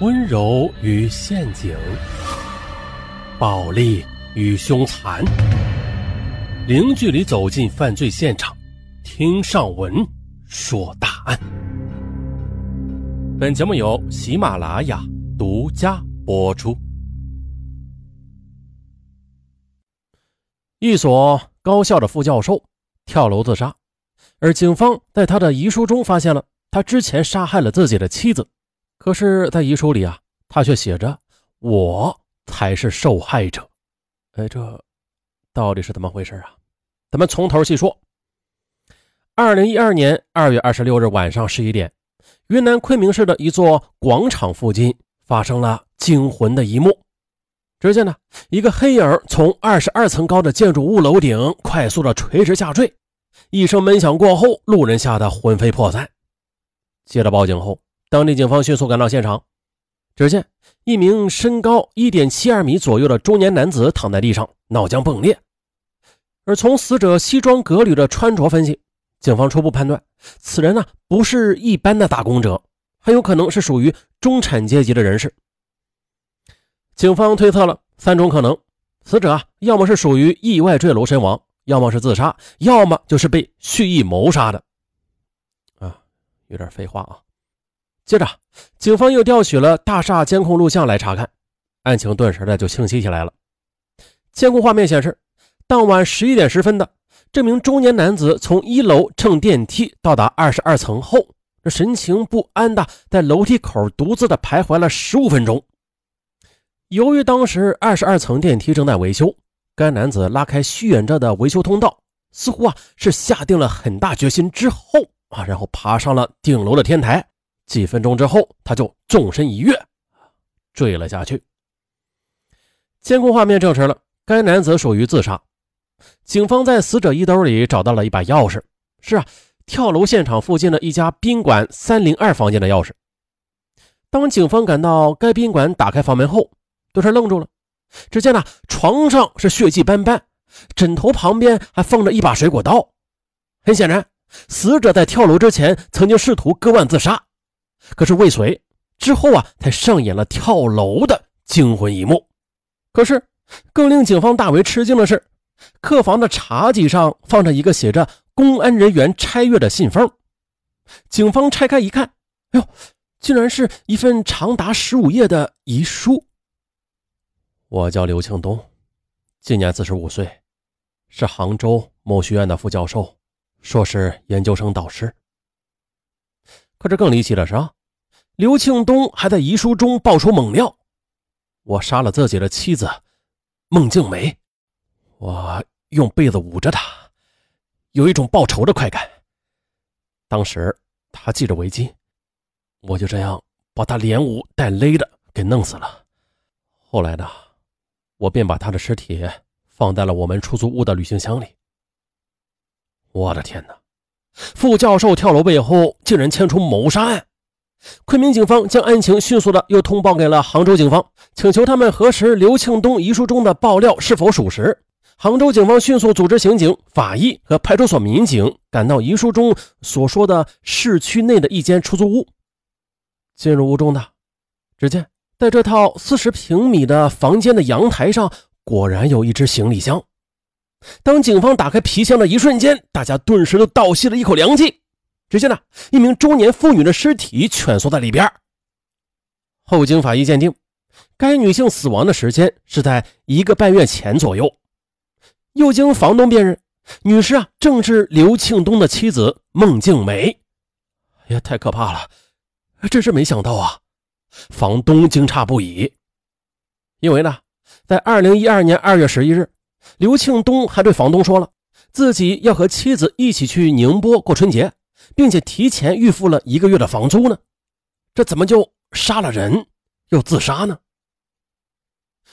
温柔与陷阱，暴力与凶残，零距离走进犯罪现场，听上文说大案。本节目由喜马拉雅独家播出。一所高校的副教授跳楼自杀，而警方在他的遗书中发现了他之前杀害了自己的妻子。可是，在遗书里啊，他却写着：“我才是受害者。”哎，这到底是怎么回事啊？咱们从头细说。二零一二年二月二十六日晚上十一点，云南昆明市的一座广场附近发生了惊魂的一幕。只见呢，一个黑影从二十二层高的建筑物楼顶快速的垂直下坠，一声闷响过后，路人吓得魂飞魄散。接到报警后。当地警方迅速赶到现场，只见一名身高一点七二米左右的中年男子躺在地上，脑浆迸裂。而从死者西装革履的穿着分析，警方初步判断，此人呢不是一般的打工者，很有可能是属于中产阶级的人士。警方推测了三种可能：死者啊，要么是属于意外坠楼身亡，要么是自杀，要么就是被蓄意谋杀的。啊，有点废话啊。接着，警方又调取了大厦监控录像来查看，案情顿时的就清晰起来了。监控画面显示，当晚十一点十分的这名中年男子从一楼乘电梯到达二十二层后，这神情不安的在楼梯口独自的徘徊了十五分钟。由于当时二十二层电梯正在维修，该男子拉开虚掩着的维修通道，似乎啊是下定了很大决心之后啊，然后爬上了顶楼的天台。几分钟之后，他就纵身一跃，坠了下去。监控画面证实了该男子属于自杀。警方在死者衣兜里找到了一把钥匙，是啊，跳楼现场附近的一家宾馆三零二房间的钥匙。当警方赶到该宾馆，打开房门后，顿时愣住了。只见呢，床上是血迹斑斑，枕头旁边还放着一把水果刀。很显然，死者在跳楼之前曾经试图割腕自杀。可是未遂之后啊，才上演了跳楼的惊魂一幕。可是更令警方大为吃惊的是，客房的茶几上放着一个写着“公安人员拆阅”的信封。警方拆开一看，哎呦，竟然是一份长达十五页的遗书。我叫刘庆东，今年四十五岁，是杭州某学院的副教授，硕士研究生导师。可这更离奇的是啊，刘庆东还在遗书中爆出猛料：“我杀了自己的妻子孟静梅，我用被子捂着她，有一种报仇的快感。当时她系着围巾，我就这样把她连捂带勒的给弄死了。后来呢，我便把她的尸体放在了我们出租屋的旅行箱里。我的天哪！”副教授跳楼背后竟然牵出谋杀案，昆明警方将案情迅速的又通报给了杭州警方，请求他们核实刘庆东遗书中的爆料是否属实。杭州警方迅速组织刑警、法医和派出所民警赶到遗书中所说的市区内的一间出租屋。进入屋中的，只见在这套四十平米的房间的阳台上，果然有一只行李箱。当警方打开皮箱的一瞬间，大家顿时都倒吸了一口凉气。只见呢，一名中年妇女的尸体蜷缩在里边。后经法医鉴定，该女性死亡的时间是在一个半月前左右。又经房东辨认，女士啊正是刘庆东的妻子孟静梅。哎呀，太可怕了！真是没想到啊！房东惊诧不已，因为呢，在二零一二年二月十一日。刘庆东还对房东说了，自己要和妻子一起去宁波过春节，并且提前预付了一个月的房租呢。这怎么就杀了人又自杀呢？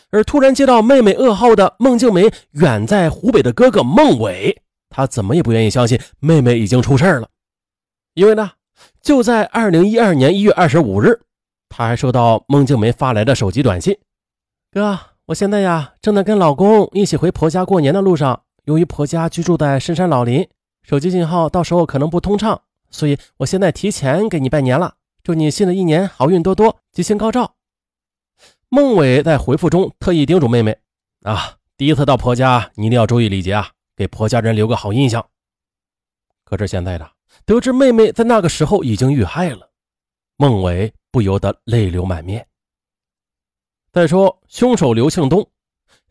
而突然接到妹妹噩耗的孟静梅远在湖北的哥哥孟伟，他怎么也不愿意相信妹妹已经出事了。因为呢，就在二零一二年一月二十五日，他还收到孟静梅发来的手机短信：“哥。”我现在呀，正在跟老公一起回婆家过年的路上。由于婆家居住在深山老林，手机信号到时候可能不通畅，所以我现在提前给你拜年了。祝你新的一年好运多多，吉星高照。孟伟在回复中特意叮嘱妹妹：“啊，第一次到婆家，你一定要注意礼节啊，给婆家人留个好印象。”可是现在的得知妹妹在那个时候已经遇害了，孟伟不由得泪流满面。再说，凶手刘庆东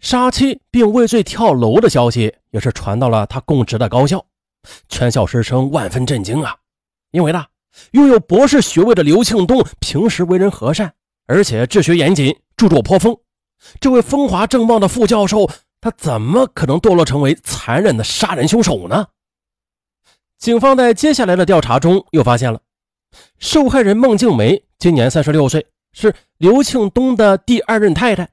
杀妻并畏罪跳楼的消息也是传到了他供职的高校，全校师生万分震惊啊！因为呢，拥有博士学位的刘庆东平时为人和善，而且治学严谨，著作颇丰。这位风华正茂的副教授，他怎么可能堕落成为残忍的杀人凶手呢？警方在接下来的调查中又发现了，受害人孟静梅今年三十六岁。是刘庆东的第二任太太，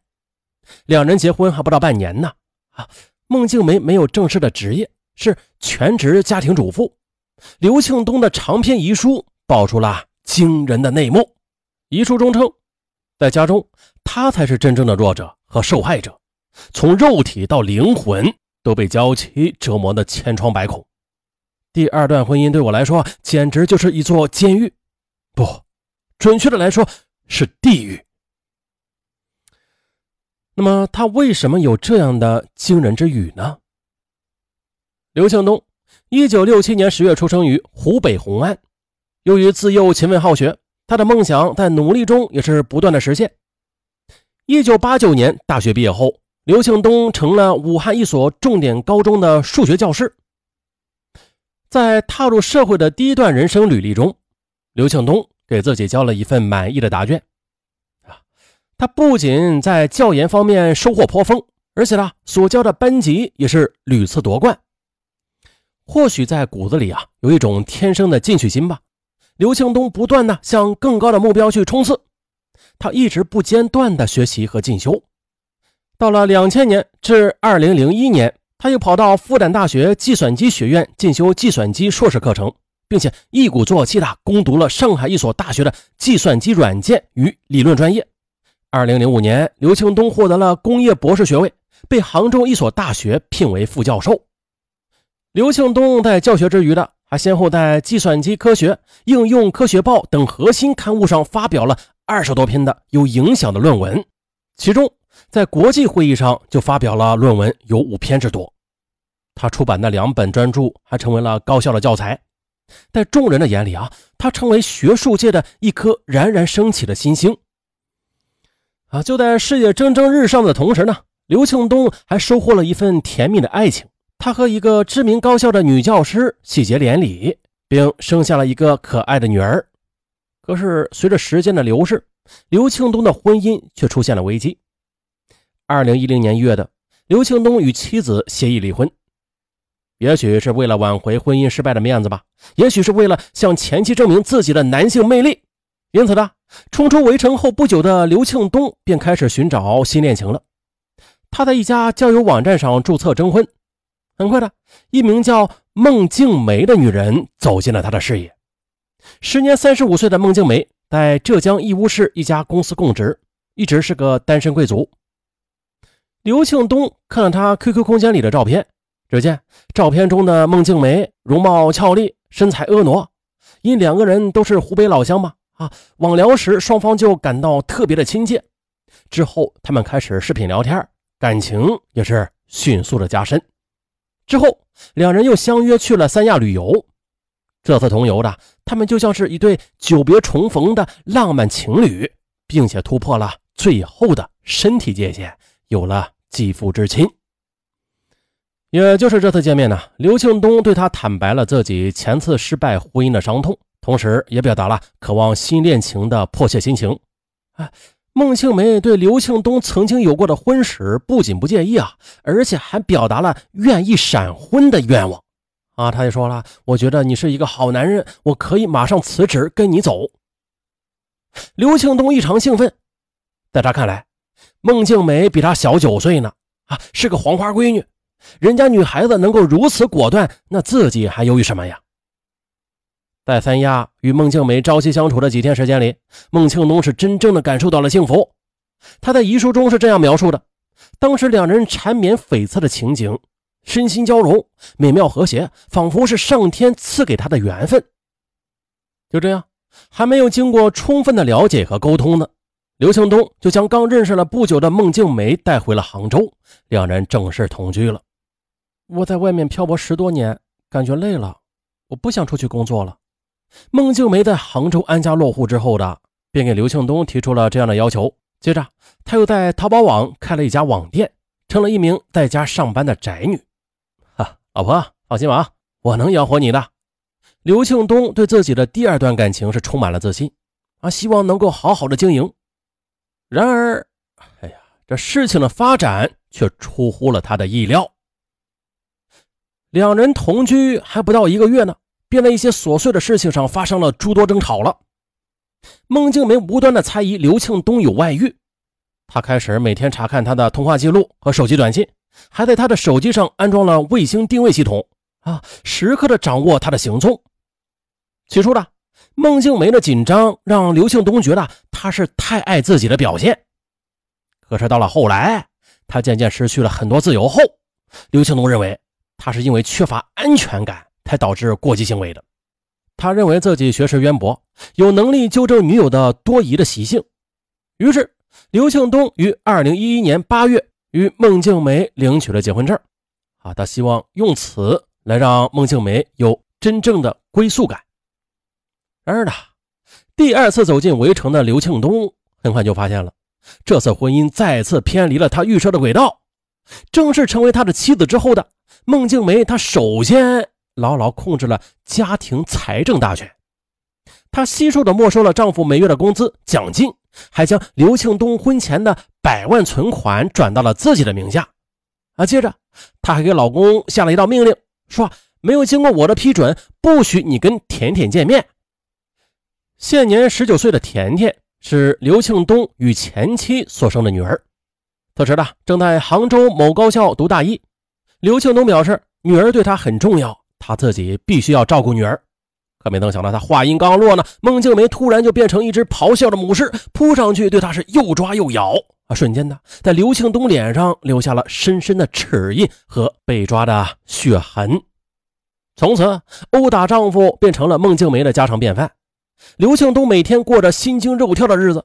两人结婚还不到半年呢。啊，孟静梅没有正式的职业，是全职家庭主妇。刘庆东的长篇遗书爆出了惊人的内幕。遗书中称，在家中，他才是真正的弱者和受害者，从肉体到灵魂都被娇妻折磨的千疮百孔。第二段婚姻对我来说，简直就是一座监狱。不，准确的来说。是地狱。那么他为什么有这样的惊人之语呢？刘庆东，一九六七年十月出生于湖北红安。由于自幼勤奋好学，他的梦想在努力中也是不断的实现。一九八九年大学毕业后，刘庆东成了武汉一所重点高中的数学教师。在踏入社会的第一段人生履历中，刘庆东。给自己交了一份满意的答卷，啊，他不仅在教研方面收获颇丰，而且呢，所教的班级也是屡次夺冠。或许在骨子里啊，有一种天生的进取心吧。刘庆东不断的向更高的目标去冲刺，他一直不间断的学习和进修。到了两千年至二零零一年，他又跑到复旦大学计算机学院进修计算机硕士课程。并且一鼓作气的攻读了上海一所大学的计算机软件与理论专业。二零零五年，刘庆东获得了工业博士学位，被杭州一所大学聘为副教授。刘庆东在教学之余的，还先后在《计算机科学》《应用科学报》等核心刊物上发表了二十多篇的有影响的论文，其中在国际会议上就发表了论文有五篇之多。他出版的两本专著还成为了高校的教材。在众人的眼里啊，他成为学术界的一颗冉冉升起的新星。啊，就在事业蒸蒸日上的同时呢，刘庆东还收获了一份甜蜜的爱情。他和一个知名高校的女教师喜结连理，并生下了一个可爱的女儿。可是，随着时间的流逝，刘庆东的婚姻却出现了危机。二零一零年一月的，刘庆东与妻子协议离婚。也许是为了挽回婚姻失败的面子吧，也许是为了向前妻证明自己的男性魅力，因此呢，冲出围城后不久的刘庆东便开始寻找新恋情了。他在一家交友网站上注册征婚，很快的一名叫孟静梅的女人走进了他的视野。时年三十五岁的孟静梅在浙江义乌市一家公司供职，一直是个单身贵族。刘庆东看了他 QQ 空间里的照片。只见照片中的孟静梅容貌俏丽，身材婀娜。因两个人都是湖北老乡嘛，啊，网聊时双方就感到特别的亲切。之后他们开始视频聊天，感情也是迅速的加深。之后两人又相约去了三亚旅游。这次同游的他们就像是一对久别重逢的浪漫情侣，并且突破了最后的身体界限，有了肌肤之亲。也就是这次见面呢，刘庆东对他坦白了自己前次失败婚姻的伤痛，同时也表达了渴望新恋情的迫切心情。哎，孟庆梅对刘庆东曾经有过的婚史不仅不介意啊，而且还表达了愿意闪婚的愿望。啊，他也说了，我觉得你是一个好男人，我可以马上辞职跟你走。刘庆东异常兴奋，在他看来，孟庆梅比他小九岁呢，啊，是个黄花闺女。人家女孩子能够如此果断，那自己还犹豫什么呀？在三亚与孟静梅朝夕相处的几天时间里，孟庆东是真正的感受到了幸福。他在遗书中是这样描述的：当时两人缠绵悱恻的情景，身心交融，美妙和谐，仿佛是上天赐给他的缘分。就这样，还没有经过充分的了解和沟通呢，刘庆东就将刚认识了不久的孟静梅带回了杭州，两人正式同居了。我在外面漂泊十多年，感觉累了，我不想出去工作了。孟静梅在杭州安家落户之后的，便给刘庆东提出了这样的要求。接着，他又在淘宝网开了一家网店，成了一名在家上班的宅女。哈，老婆放心吧，啊我能养活你的。刘庆东对自己的第二段感情是充满了自信，啊，希望能够好好的经营。然而，哎呀，这事情的发展却出乎了他的意料。两人同居还不到一个月呢，便在一些琐碎的事情上发生了诸多争吵了。孟静梅无端的猜疑刘庆东有外遇，她开始每天查看他的通话记录和手机短信，还在他的手机上安装了卫星定位系统，啊，时刻的掌握他的行踪。起初呢孟静梅的紧张让刘庆东觉得她是太爱自己的表现，可是到了后来，他渐渐失去了很多自由后，刘庆东认为他是因为缺乏安全感才导致过激行为的。他认为自己学识渊博，有能力纠正女友的多疑的习性，于是刘庆东于二零一一年八月与孟静梅领取了结婚证。啊，他希望用此来让孟静梅有真正的归宿感。然而呢，第二次走进围城的刘庆东很快就发现了，这次婚姻再次偏离了他预设的轨道。正式成为他的妻子之后的孟静梅，她首先牢牢控制了家庭财政大权，她悉数的没收了丈夫每月的工资奖金，还将刘庆东婚前的百万存款转到了自己的名下。啊，接着她还给老公下了一道命令，说没有经过我的批准，不许你跟甜甜见面。现年十九岁的甜甜是刘庆东与前妻所生的女儿。此时呢，正在杭州某高校读大一。刘庆东表示，女儿对他很重要，他自己必须要照顾女儿。可没能想到，他话音刚落呢，孟静梅突然就变成一只咆哮的母狮，扑上去对他是又抓又咬。啊，瞬间呢，在刘庆东脸上留下了深深的齿印和被抓的血痕。从此，殴打丈夫变成了孟静梅的家常便饭。刘庆东每天过着心惊肉跳的日子，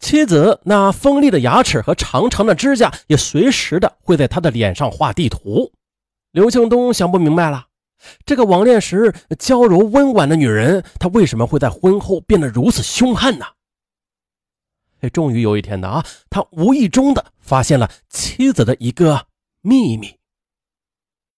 妻子那锋利的牙齿和长长的指甲也随时的会在他的脸上画地图。刘庆东想不明白了，这个网恋时娇柔温婉的女人，她为什么会在婚后变得如此凶悍呢？哎，终于有一天呢啊，他无意中的发现了妻子的一个秘密。